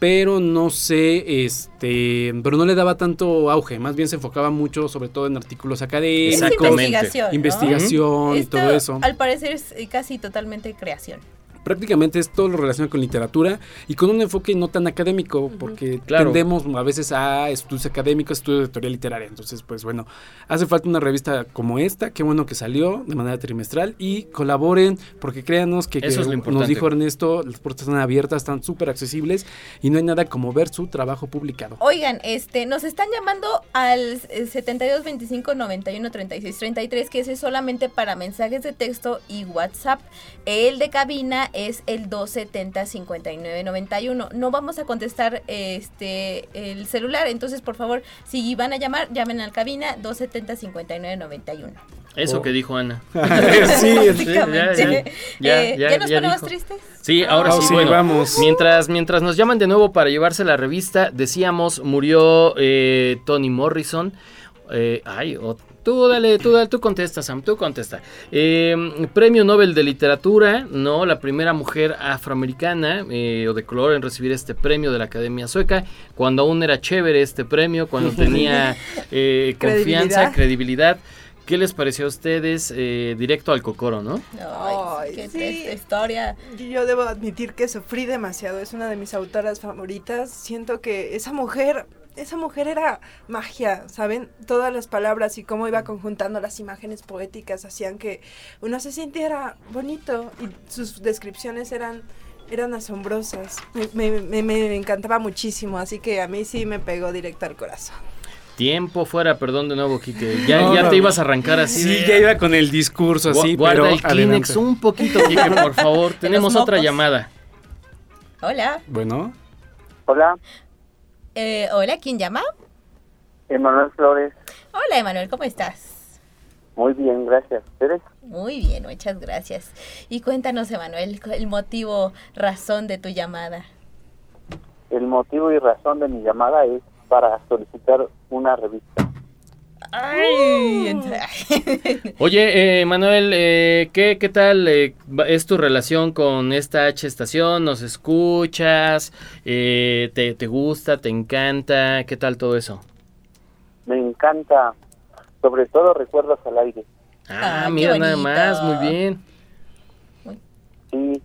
pero no sé, este. Pero no le daba tanto auge, más bien se enfocaba mucho, sobre todo en artículos académicos. Es investigación. ¿no? Investigación y Esto, todo eso. Al parecer es casi totalmente creación. Prácticamente es todo lo relacionado con literatura y con un enfoque no tan académico, porque Claro. tendemos a veces a estudios académicos, estudios de teoría literaria. Entonces, pues bueno, hace falta una revista como esta, qué bueno que salió de manera trimestral y colaboren, porque créanos que, Eso que es lo nos dijo Ernesto, las puertas están abiertas, están súper accesibles y no hay nada como ver su trabajo publicado. Oigan, este, nos están llamando al eh, 72 25 91 36 33, que ese es solamente para mensajes de texto y WhatsApp. El de cabina es el 270 59 91. No vamos a contestar este el celular, entonces por favor, si van a llamar, llamen al cabina 270 59 91. Eso Oh. que dijo Ana. Sí, Básicamente. Eh, ¿ya nos ponemos dijo. tristes? Sí, ahora Ah, sí, sí, bueno, vamos. Mientras, mientras nos llaman de nuevo para llevarse la revista, decíamos, murió eh, Toni Morrison. Eh, ay, tú dale, tú dale, tú contesta, Sam, tú contesta. Eh, Premio Nobel de Literatura, ¿no? La primera mujer afroamericana eh, o de color en recibir este premio de la Academia Sueca, cuando aún era chévere este premio, cuando tenía eh, confianza, Credibilidad. credibilidad. ¿Qué les pareció a ustedes? Eh, directo al cocoro, ¿no? Ay, qué triste historia. Yo debo admitir que sufrí demasiado, es una de mis autoras favoritas. Siento que esa mujer, esa mujer era magia, ¿saben? Todas las palabras y cómo iba conjuntando las imágenes poéticas hacían que uno se sintiera bonito y sus descripciones eran eran asombrosas. Me, me- me- me encantaba muchísimo, así que a mí sí me pegó directo al corazón. Tiempo fuera, perdón de nuevo, Kike. Ya, No, ya no. te ibas a arrancar así. Sí, de- ya iba con el discurso así, Gu- Guarda pero el Kleenex adelante. un poquito, Kike, por favor. Tenemos otra llamada. Hola. Bueno, Hola, Eh, hola, ¿quién llama? Emanuel Flores. Hola, Emanuel, ¿cómo estás? Muy bien, gracias. ¿Ustedes? Muy bien, muchas gracias. Y cuéntanos, Emanuel, el motivo, razón de tu llamada. El motivo y razón de mi llamada es para solicitar una revista. Ay, ent- Oye, eh, Manuel, eh, ¿qué, ¿qué tal eh, es tu relación con esta H estación? ¿Nos escuchas? Eh, te, ¿Te gusta? ¿Te encanta? ¿Qué tal todo eso? Me encanta, sobre todo recuerdos al aire. Ah, Ah, mira nada más, muy bien. Sí,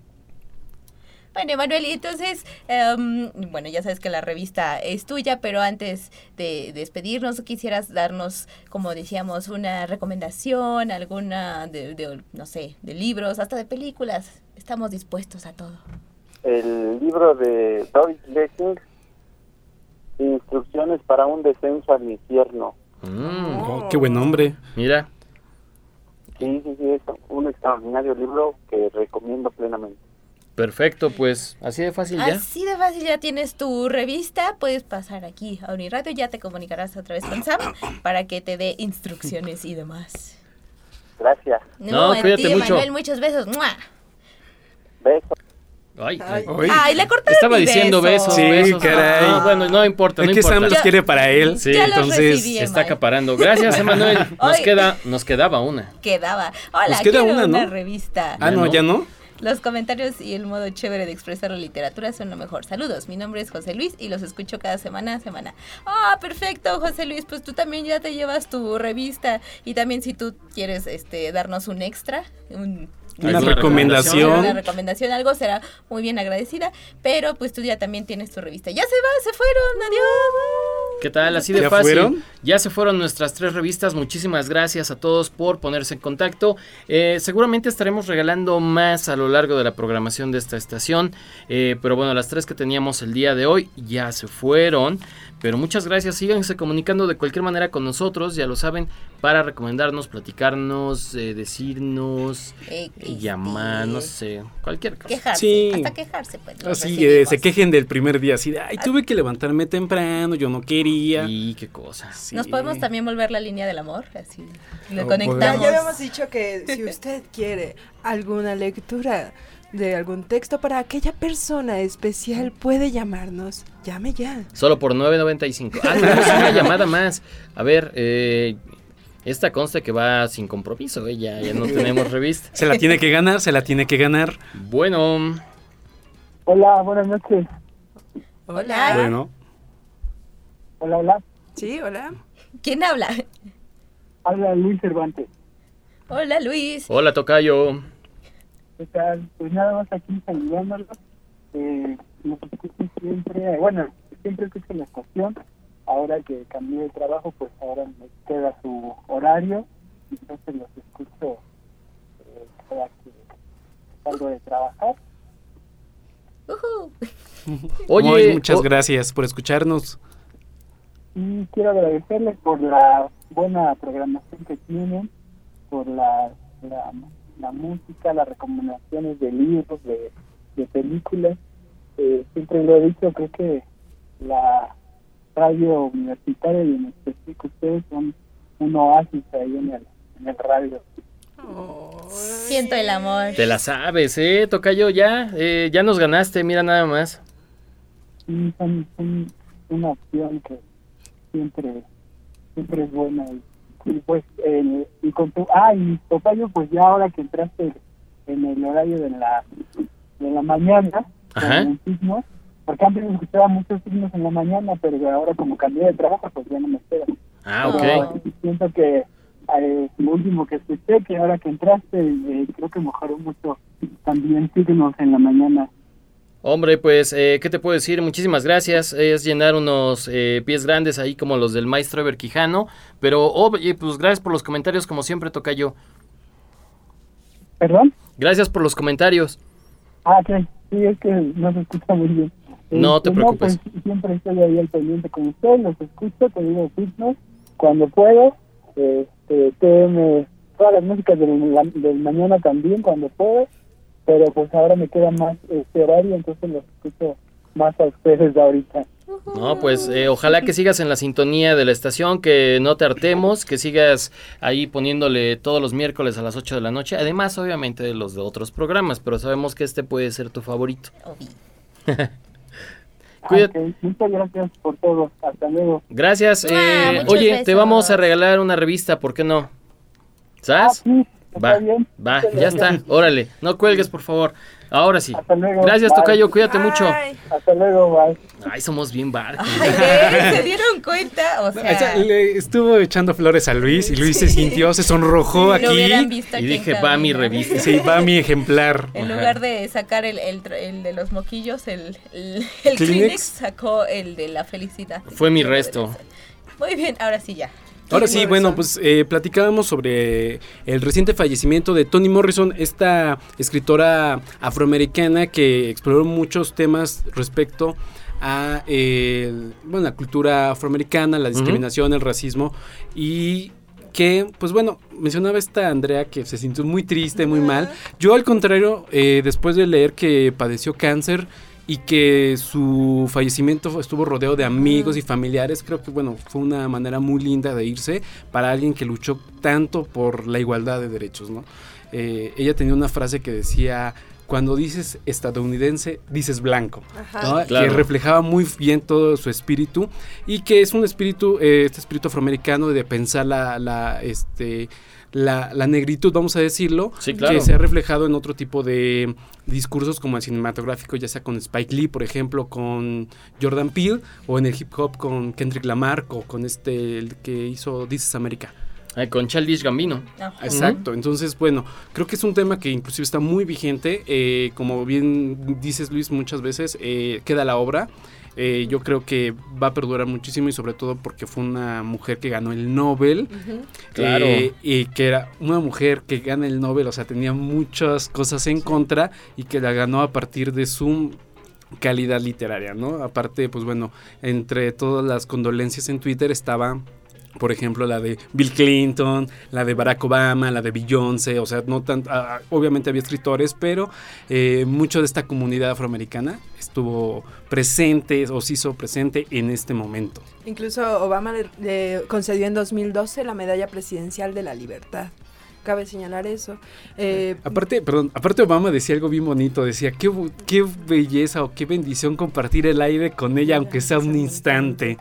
Bueno, Emanuel, y entonces, em, bueno, ya sabes que la revista es tuya, pero antes de despedirnos, quisieras darnos, como decíamos, una recomendación, alguna de, de, no sé, de libros, hasta de películas. Estamos dispuestos a todo. el libro de Doris Lessing, Instrucciones para un descenso al infierno. Mm, oh, qué buen nombre. Mira, Sí, sí, sí, es un extraordinario libro que recomiendo plenamente. Perfecto, pues así de fácil ya. Así de fácil, ya tienes tu revista, puedes pasar aquí a Uniradio, ya te comunicarás otra vez con Sam para que te dé instrucciones y demás. Gracias. No, a cuídate ti, mucho. Emanuel, muchos besos. ¡Mua! Besos. Ay, Ay. Ay. Ay, le cortaron Estaba mi diciendo beso. besos, Sí, besos. caray. No, bueno, no importa, no es que Sam importa. los quiere para él. Sí, Ya los entonces recibí. Está acaparando. Gracias, Emanuel. Nos queda, nos quedaba una. Quedaba. Hola, Nos queda una, una, ¿no? revista. Ah, no, ya no. Los comentarios y el modo chévere de expresar la literatura son lo mejor. Saludos, mi nombre es José Luis y los escucho cada semana a semana. Ah, perfecto, José Luis, pues tú también ya te llevas tu revista y también si tú quieres este darnos un extra, un Una Una recomendación. recomendación, algo será muy bien agradecida, pero pues tú ya también tienes tu revista. Ya se va, se fueron, adiós. ¿Qué tal? Así de ¿Ya fácil. fueron? Ya se fueron nuestras tres revistas. Muchísimas gracias a todos por ponerse en contacto. Eh, seguramente estaremos regalando más a lo largo de la programación de esta estación. Eh, pero bueno, las tres que teníamos el día de hoy ya se fueron. Pero muchas gracias. Síganse comunicando de cualquier manera con nosotros, ya lo saben, para recomendarnos, platicarnos, eh, decirnos, Eh, llamar, no sé, cualquier cosa. Quejarse, Sí. hasta quejarse, pues. Así que se quejen del primer día, así de, ay, tuve que levantarme temprano, yo no quería. Y qué cosa. Nos podemos también volver la línea del amor, así. Le O Ya, conectamos. ya habíamos dicho que si usted quiere alguna lectura de algún texto para aquella persona especial, puede llamarnos. Llame ya. Solo por 9.95. Ah, tenemos una llamada más. A ver, eh, esta consta que va sin compromiso, ¿eh? ya, ya no tenemos revista. Se la tiene que ganar, se la tiene que ganar. Bueno, Hola, buenas noches. Hola. Bueno, Hola, hola. Sí, hola. ¿Quién habla? Habla Luis Cervantes. Hola, Luis. hola Tocayo. ¿Qué tal? Pues nada más aquí saludándolos. Eh, los escucho siempre, bueno, siempre escucho la estación. Ahora que cambié de trabajo, pues ahora me queda su horario. Entonces los escucho eh, cada que salgo de trabajar. Ujú. Oye, Muy, muchas gracias por escucharnos. Y quiero agradecerles por la buena programación que tienen, por la, la, la música, las recomendaciones de libros, de, de películas. Eh, siempre lo he dicho, creo que la radio universitaria y en específico ustedes son un oasis ahí en el, en el radio. Siento el amor. Te la sabes, ¿eh? Tocayo, ya, eh, ya nos ganaste, mira nada más. Sí, son, son una opción que siempre siempre es buena. Y, y pues, eh, y con tu... Ah, y Tocayo, pues ya ahora que entraste en el horario de la, de la mañana, con el signo, porque antes escuchaba muchos signos en la mañana, pero ahora como cambié de trabajo, pues ya no me espera. Ah, ok. Pero siento que eh, lo último que escuché, que ahora que entraste, eh, creo que mejoró mucho también signos en la mañana. Hombre, pues, eh, ¿qué te puedo decir? Muchísimas gracias. Es llenar unos eh, pies grandes ahí como los del maestro Ever Quijano. Pero, oye, pues gracias por los comentarios, como siempre, Tocayo. ¿Perdón? Gracias por los comentarios. Ah, sí, sí, es que no se escucha muy bien. No te Este, preocupes. pues, siempre estoy ahí al pendiente con ustedes, los escucho, te digo signos cuando puedo. Este, TM, todas las músicas del mañana también cuando puedo, pero pues ahora me queda más este horario, entonces los escucho más a ustedes de ahorita. No, pues eh, ojalá que sigas en la sintonía de la estación, que no te hartemos, que sigas ahí poniéndole todos los miércoles a las 8 de la noche. Además, obviamente, de los de otros programas, pero sabemos que este puede ser tu favorito. Cuídate. Ah, Muchas gracias por todo, hasta luego. Gracias. Ah, eh, oye, te vamos a regalar una revista, ¿por qué no? ¿Sabes? Va, va, ya está. Órale, no cuelgues, por favor. Ahora sí. luego, Gracias, bye. Tocayo, cuídate mucho. Hasta luego, bye. Ay, somos bien barcos. ¿Se dieron cuenta? O O sea, le estuvo echando flores a Luis y Luis se sintió, se sonrojó Sí, aquí. visto Y dije, va mi revista. Sí, va mi ejemplar. en Ajá. lugar de sacar el, el, de los moquillos, el, el, el Kleenex. Kleenex sacó el de la felicidad. Fue mi resto. Muy bien, ahora sí ya. Ahora sí, bueno, pues eh, platicábamos sobre el reciente fallecimiento de Toni Morrison, esta escritora afroamericana que exploró muchos temas respecto a eh, bueno, la cultura afroamericana, la discriminación, el racismo y que, pues bueno, mencionaba esta Andrea que se sintió muy triste, muy mal. Yo al contrario, eh, después de leer que padeció cáncer y que su fallecimiento estuvo rodeado de amigos y familiares, creo que bueno, fue una manera muy linda de irse para alguien que luchó tanto por la igualdad de derechos, ¿no? Eh, ella tenía una frase que decía, cuando dices estadounidense, dices blanco, Ajá. ¿no? Claro. que reflejaba muy bien todo su espíritu y que es un espíritu, eh, este espíritu afroamericano de pensar la, la, este, la, la negritud, vamos a decirlo, Sí, claro. que se ha reflejado en otro tipo de discursos como el cinematográfico, ya sea con Spike Lee, por ejemplo, con Jordan Peele, o en el hip hop con Kendrick Lamar, o con este, el que hizo This is America. Eh, con Childish Gambino. Exacto, entonces bueno, creo que es un tema que inclusive está muy vigente, eh, como bien dices Luis muchas veces, eh, queda la obra, eh, yo creo que va a perdurar muchísimo y sobre todo porque fue una mujer que ganó el Nobel, Claro. eh, y que era una mujer que gana el Nobel, o sea, tenía muchas cosas en contra y que la ganó a partir de su calidad literaria, ¿no? Aparte, pues bueno, entre todas las condolencias en Twitter estaba por ejemplo, la de Bill Clinton, la de Barack Obama, la de Beyoncé, o sea, no tan, ah, obviamente había escritores, pero eh, mucho de esta comunidad afroamericana estuvo presente o se hizo presente en este momento. Incluso Obama le, le concedió en 2012 la Medalla Presidencial de la Libertad. Cabe señalar eso. Eh, Aparte, perdón, aparte Obama decía algo bien bonito, decía, qué, qué belleza o qué bendición compartir el aire con ella, aunque sea un instante.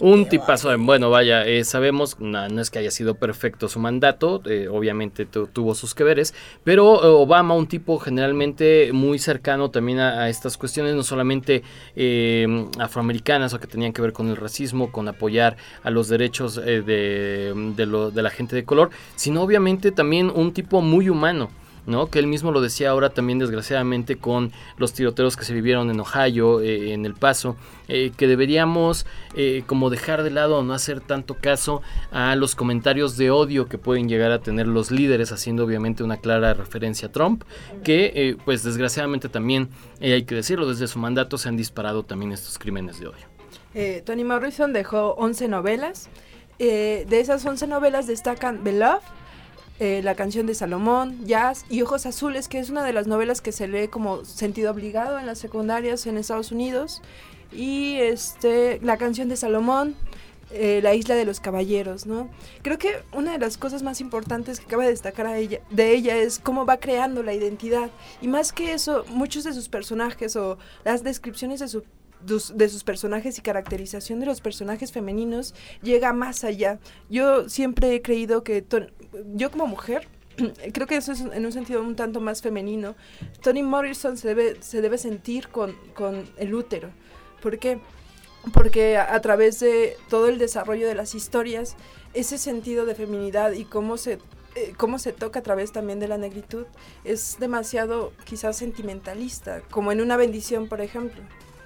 Un tipazo, de- bueno, vaya, eh, sabemos, no, no es que haya sido perfecto su mandato, eh, obviamente tu- tuvo sus que veres, pero eh, Obama, un tipo generalmente muy cercano también a, a estas cuestiones, no solamente eh, afroamericanas o que tenían que ver con el racismo, con apoyar a los derechos eh, de, de lo- de la gente de color, sino obviamente también un tipo muy humano. ¿No? Que él mismo lo decía ahora también desgraciadamente con los tiroteos que se vivieron en Ohio, eh, en El Paso, eh, que deberíamos eh, como dejar de lado o no hacer tanto caso a los comentarios de odio que pueden llegar a tener los líderes, haciendo obviamente una clara referencia a Trump, que pues desgraciadamente también, hay que decirlo, desde su mandato se han disparado también estos crímenes de odio. Toni Morrison dejó 11 novelas. De esas 11 novelas destacan Beloved, eh, La canción de Salomón, Jazz y Ojos Azules, que es una de las novelas que se lee como sentido obligado en las secundarias en Estados Unidos. Y este, La canción de Salomón, eh, La isla de los caballeros, ¿no? Creo que una de las cosas más importantes que cabe destacar ella, de ella es cómo va creando la identidad. Y más que eso, muchos de sus personajes o las descripciones de su de sus personajes y caracterización de los personajes femeninos llega más allá. Yo siempre he creído que yo como mujer creo que eso es en un sentido un tanto más femenino. Toni Morrison se debe se debe sentir con, con el útero. ¿Por qué? Porque a, a través de todo el desarrollo de las historias, ese sentido de feminidad y cómo se eh, cómo se toca a través también de la negritud es demasiado quizás sentimentalista, como en una bendición, por ejemplo.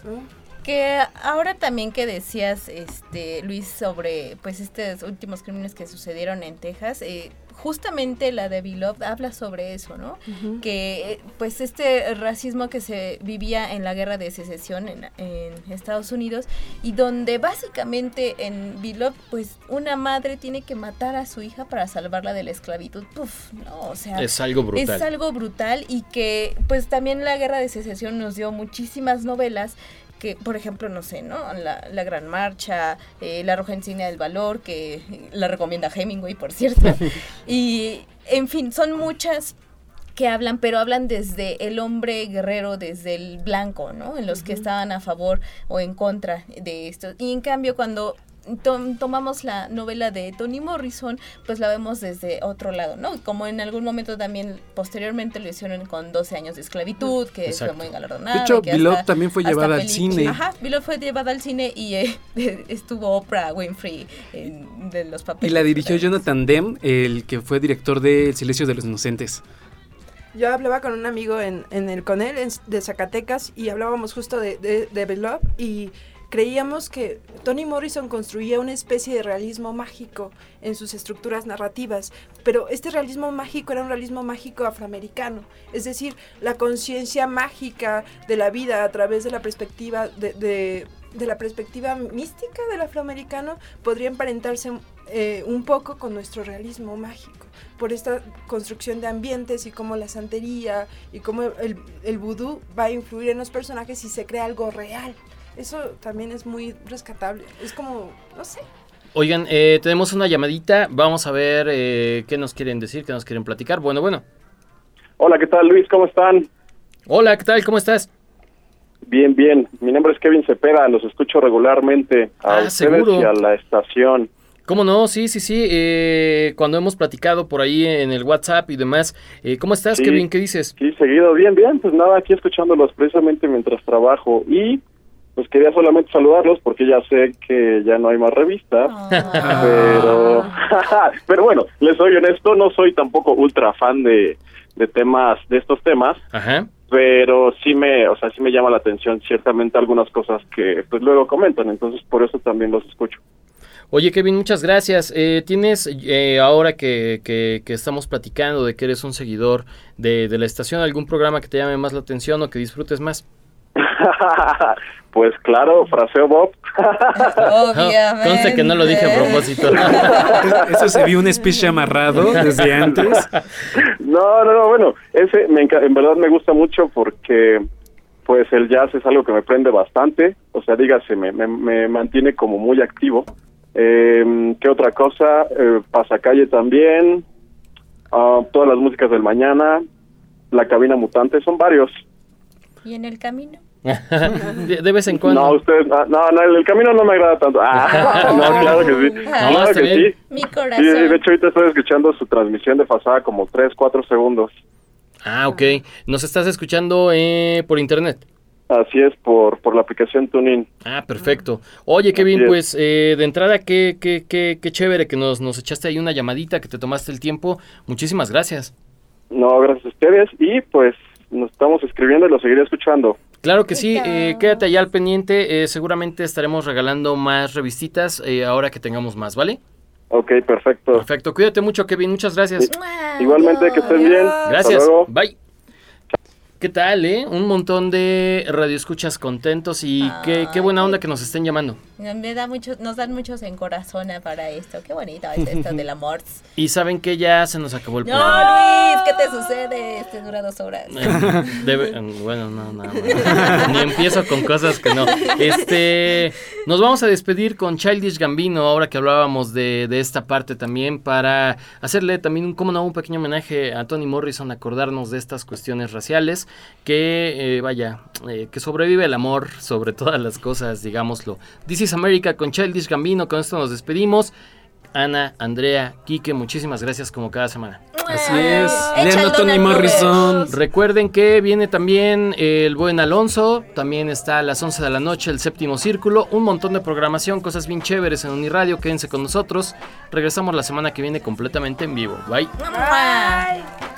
¿no? Que ahora también que decías, este, Luis, sobre pues estos últimos crímenes que sucedieron en Texas, eh, justamente la de Beloved habla sobre eso, ¿no? Que pues este racismo que se vivía en la guerra de secesión en, en Estados Unidos y donde básicamente en Beloved pues una madre tiene que matar a su hija para salvarla de la esclavitud. Puf, no, o sea, Es algo brutal. Es algo brutal y que pues también la guerra de secesión nos dio muchísimas novelas que, por ejemplo, no sé, ¿no? La, la Gran Marcha, eh, La Roja Insignia del Valor, que la recomienda Hemingway, por cierto. y, en fin, son muchas que hablan, pero hablan desde el hombre guerrero, desde el blanco, ¿no? En los que estaban a favor o en contra de esto. Y en cambio, cuando tom- tomamos la novela de Toni Morrison, pues la vemos desde otro lado, ¿no? Como en algún momento también, posteriormente lo hicieron con 12 años de esclavitud, que Exacto. fue muy galardonada. De hecho, hasta- también fue llevada al cine. Ajá, Beloved fue llevada al cine y eh, estuvo Oprah Winfrey en- de los Y papeles. la dirigió Jonathan Demme, el que fue director de El silencio de los inocentes. Yo hablaba con un amigo en, en el Conel en- de Zacatecas y hablábamos justo de, de, de Beloved y creíamos que Toni Morrison construía una especie de realismo mágico en sus estructuras narrativas, pero este realismo mágico era un realismo mágico afroamericano, es decir, la conciencia mágica de la vida a través de la perspectiva de, la perspectiva mística del afroamericano podría emparentarse eh, un poco con nuestro realismo mágico por esta construcción de ambientes y cómo la santería y cómo el, el vudú va a influir en los personajes y se crea algo real. Eso también es muy rescatable. Es como, no sé. Oigan, eh, tenemos una llamadita, vamos a ver eh, qué nos quieren decir, qué nos quieren platicar. Bueno, bueno. Hola, ¿qué tal Luis? ¿Cómo están? Hola, ¿qué tal? ¿Cómo estás? Bien, bien. Mi nombre es Kevin Cepeda, los escucho regularmente a Ah, ustedes seguro. y a la estación. ¿Cómo no? Sí, sí, sí. eh, cuando hemos platicado por ahí en el WhatsApp y demás. eh, ¿Cómo estás, Sí. Kevin? ¿Qué dices? Sí, seguido, bien, bien. Pues nada, aquí escuchándolos precisamente mientras trabajo. Y pues quería solamente saludarlos porque ya sé que ya no hay más revistas, pero pero bueno, les soy honesto, no soy tampoco ultra fan de, de temas de estos temas, Ajá. pero sí me, o sea, sí me llama la atención ciertamente algunas cosas que pues luego comentan, entonces por eso también los escucho. Oye, Kevin, muchas gracias. Eh, ¿Tienes, eh, ahora que, que- que estamos platicando de que eres un seguidor de, de la estación, algún programa que te llame más la atención o que disfrutes más? pues claro, fraseo Bob. Obviamente. Conste que no lo dije a propósito. Eso se vio un speech amarrado desde antes. No, no, no, bueno, ese me en verdad me gusta mucho porque pues el jazz es algo que me prende bastante, o sea, dígase, me, me, me mantiene como muy activo. Eh, ¿Qué otra cosa? Eh, Pasacalle también, ah, todas las músicas del mañana, La Cabina Mutante, son varios. ¿Y en el camino? De, de vez en cuando. No, ah, no, no, el camino no me agrada tanto. Ah, no, claro que sí. No, claro que bien. sí. Mi Sí, corazón. de hecho ahorita estoy escuchando su transmisión de pasada como 3, 4 segundos. Ah, ok. Nos estás escuchando eh, por internet. Así es, por, por la aplicación TuneIn. Ah, perfecto. Oye, Kevin, pues eh, de entrada, qué, qué, qué, qué chévere que nos, nos echaste ahí una llamadita, que te tomaste el tiempo. Muchísimas gracias. No, gracias a ustedes. Y pues nos estamos escribiendo y lo seguiré escuchando. Claro que sí, eh, quédate allá al pendiente. eh, seguramente estaremos regalando más revistitas eh, ahora que tengamos más, ¿vale? Ok, perfecto. Perfecto, cuídate mucho, Kevin. Muchas gracias. Igualmente, que estés bien. Gracias. Hasta luego. Bye. ¿Qué tal, eh? Un montón de radioescuchas contentos y qué, qué buena onda que nos estén llamando. Me da mucho, nos dan muchos en corazón para esto. Qué bonito es esto del amor. Y saben que ya se nos acabó el No, programa. Luis, ¿qué te sucede? Este dura dos horas. Eh, debe- eh, bueno, no, no, no. Ni empiezo con cosas que no. Este, nos vamos a despedir con Childish Gambino, ahora que hablábamos de, de esta parte también, para hacerle también un, como no, un pequeño homenaje a Toni Morrison, acordarnos de estas cuestiones raciales, que eh, vaya, eh, que sobrevive el amor sobre todas las cosas, digámoslo. This is America con Childish Gambino, con esto nos despedimos. Ana, Andrea, Quique, muchísimas gracias como cada semana. Así es. Leandro Tony Morrison. Recuerden que viene también el buen Alonso, también está a las 11 de la noche el séptimo círculo, un montón de programación, cosas bien chéveres en Uniradio, quédense con nosotros. Regresamos la semana que viene completamente en vivo. Bye. Bye.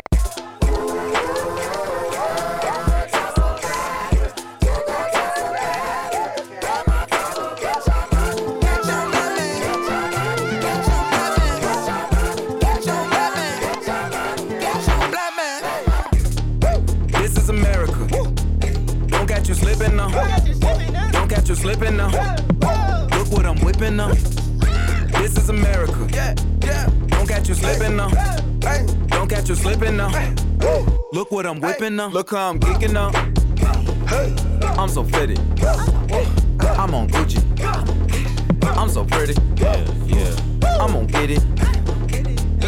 Now. Don't catch you slipping now. Look what I'm whipping now. This is America. Don't catch you slipping now. Don't catch you slipping now. Look what I'm whipping now. Look how I'm kicking now. I'm so fitted. I'm on Gucci. I'm so pretty. Yeah, yeah. I'm gonna get it.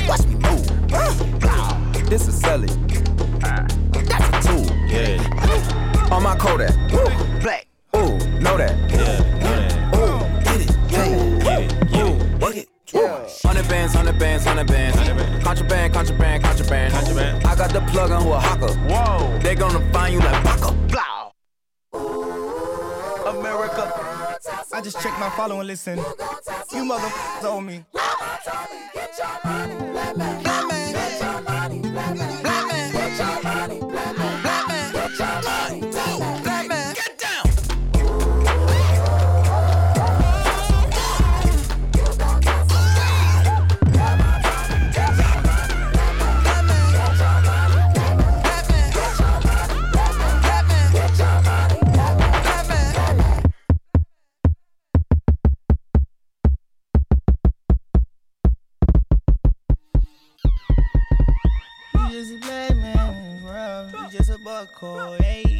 Watch me move. This is Sally. That's a tool. Yeah. On my Kodak. Black. Ooh, know that. Yeah, know. Ooh, get it. Yeah. Get it. Get it. Work it. Hundred bands, hundred bands, hundred bands. Contraband, contraband, contraband. Contraband. I got the plug on who a hawker. Whoa. They gonna find you like Paco. Blow. America. I just checked my follow and listen. You mother told me. Coco, hey.